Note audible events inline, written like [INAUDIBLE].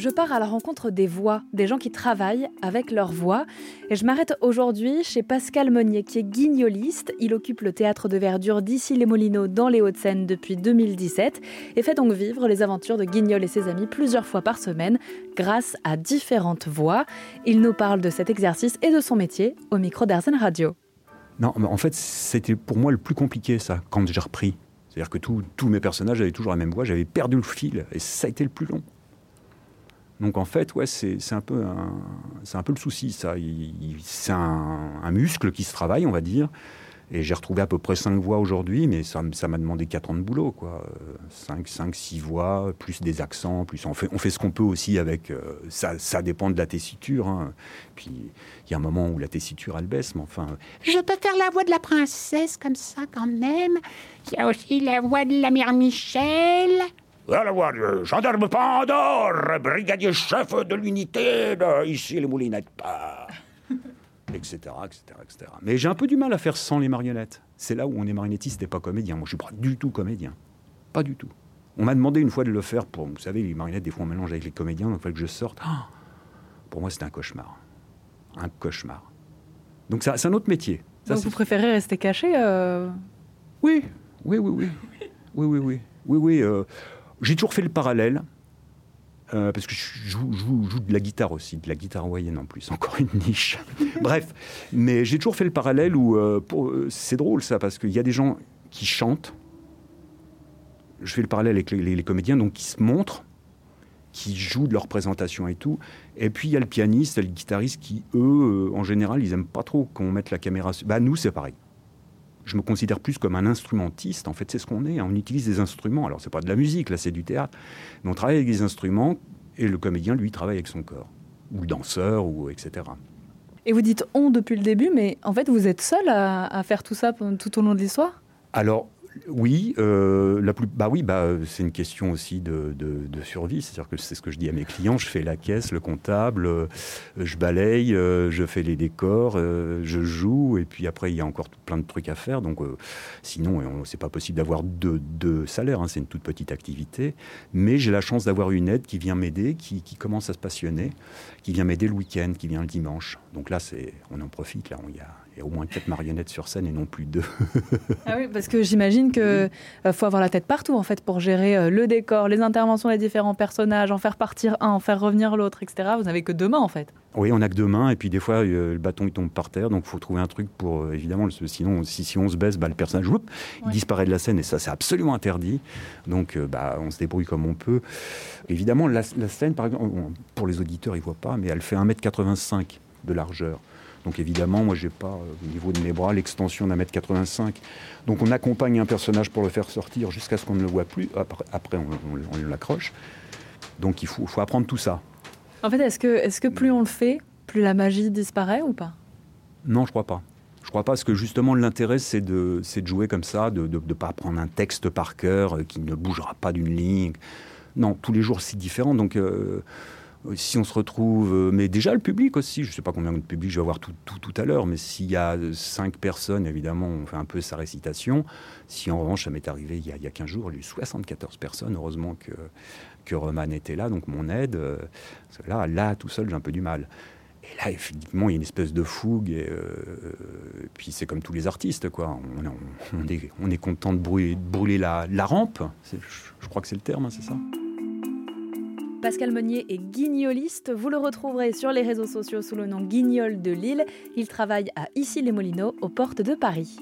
je pars à la rencontre des voix, des gens qui travaillent avec leur voix. Et je m'arrête aujourd'hui chez Pascal Monnier, qui est guignoliste. Il occupe le théâtre de verdure d'ici les Molinos dans les Hauts-de-Seine depuis 2017 et fait donc vivre les aventures de Guignol et ses amis plusieurs fois par semaine grâce à différentes voix. Il nous parle de cet exercice et de son métier au micro d'Arzen Radio. Non, en fait, c'était pour moi le plus compliqué, ça, quand j'ai repris. C'est-à-dire que tous mes personnages avaient toujours la même voix, j'avais perdu le fil, et ça a été le plus long. Donc en fait, ouais, c'est un, peu un, un peu le souci, ça. C'est un, muscle qui se travaille, on va dire. Et j'ai retrouvé à peu près 5 voix aujourd'hui, mais ça m'a demandé 4 ans de boulot. Quoi. 5, 5, 6 voix, plus des accents, plus on fait, on fait ce qu'on peut aussi avec... Euh, ça, ça, dépend de la tessiture. Hein. Puis il y a un moment où la tessiture, elle baisse, mais enfin... Je peux faire la voix de la princesse comme ça quand même. Il y a aussi la voix de la mère Michel. Voix de gendarme Pandore, brigadier chef de l'unité ici les Moulinettes. pas etc., etc., etc. Mais j'ai un peu du mal à faire sans les marionnettes. C'est là où on est marionnettiste et pas comédien. Moi, je suis pas du tout comédien. Pas du tout. On m'a demandé une fois de le faire pour, vous savez, les marionnettes, des fois on mélange avec les comédiens, donc il fallait que je sorte. Ah [GASPS] pour moi, c'était un cauchemar. Un cauchemar. Donc c'est un autre métier. donc vous préférez rester caché euh Oui, oui, oui, oui. [LAUGHS] Oui, oui, oui. Oui, oui. Euh, j'ai toujours fait le parallèle euh, parce que je joue, de la guitare aussi, de la guitare moyenne en plus, [LAUGHS] encore une niche. Bref, mais j'ai toujours fait le parallèle où euh, euh, c'est drôle ça, parce qu'il y a des gens qui chantent. Je fais le parallèle avec les, comédiens, donc qui se montrent, qui jouent de leur présentation et tout. Et puis il y a le pianiste, le guitariste qui, eux, en général, ils aiment pas trop qu'on mette la caméra. Bah nous, c'est pareil je me considère plus comme un instrumentiste. En fait, c'est ce qu'on est. On utilise des instruments. Alors, c'est pas de la musique, là, c'est du théâtre. Mais on travaille avec des instruments et le comédien, lui, travaille avec son corps. Ou le danseur, ou etc. Et vous dites on depuis le début, mais en fait, vous êtes seul à, à faire tout ça tout au long de l'histoire? Alors, oui, euh, la plus, bah oui, bah c'est une question aussi de, survie. C'est-à-dire que c'est ce que je dis à mes clients. Je fais la caisse, le comptable, euh, je balaye, euh, je fais les décors, je joue, et puis après il y a encore plein de trucs à faire. Donc sinon, c'est pas possible d'avoir deux, deux salaires. Hein, c'est une toute petite activité, mais j'ai la chance d'avoir une aide qui vient m'aider, qui, commence à se passionner, qui vient m'aider le week-end, qui vient le dimanche. Donc là, on en profite. Là, il y y a au moins quatre marionnettes sur scène et non plus deux. ah oui, parce que j'imagine qu'il euh, faut avoir la tête partout en fait pour gérer euh, le décor, les interventions des différents personnages, en faire partir un, en faire revenir l'autre, etc. Vous n'avez que deux mains en fait. Oui, on n'a que deux mains et puis des fois euh, le bâton il tombe par terre, donc il faut trouver un truc pour évidemment sinon si, si on se baisse, bah, le personnage il disparaît de la scène et ça c'est absolument interdit. Donc bah, on se débrouille comme on peut. Évidemment la, la scène par exemple pour les auditeurs ils voient pas, mais elle fait 1m85 de largeur. Donc évidemment, moi, j'ai pas euh, au niveau de mes bras l'extension d'un mètre 85. Donc on accompagne un personnage pour le faire sortir jusqu'à ce qu'on ne le voit plus. Après, on, l'accroche. Donc il faut, faut, apprendre tout ça. En fait, est-ce que, est que plus on le fait, plus la magie disparaît ou pas? Non, je crois pas. Je crois pas, parce que justement l'intérêt c'est de, de jouer comme ça, de ne pas apprendre un texte par cœur euh, qui ne bougera pas d'une ligne. Non, tous les jours c'est différent. Donc euh, si on se retrouve, euh, mais déjà le public aussi, je ne sais pas combien de public je vais avoir tout, tout, à l'heure, mais s'il y a cinq personnes, évidemment, on fait un peu sa récitation. Si en revanche, ça m'est arrivé il y, a, il y a 15 jours, il y a eu 74 personnes, heureusement que, que Roman était là, donc mon aide. Euh, là, là, tout seul, j'ai un peu du mal. Et là, effectivement, il y a une espèce de fougue. Et, euh, puis c'est comme tous les artistes, quoi. On, est, on est, content de brûler, de brûler la, la rampe. Je, crois que c'est le terme, hein, c'est ça? Pascal Monnier est guignoliste. Vous le retrouverez sur les réseaux sociaux sous le nom Guignol de Lille. Il travaille à Issy-les-Molineaux, aux portes de Paris.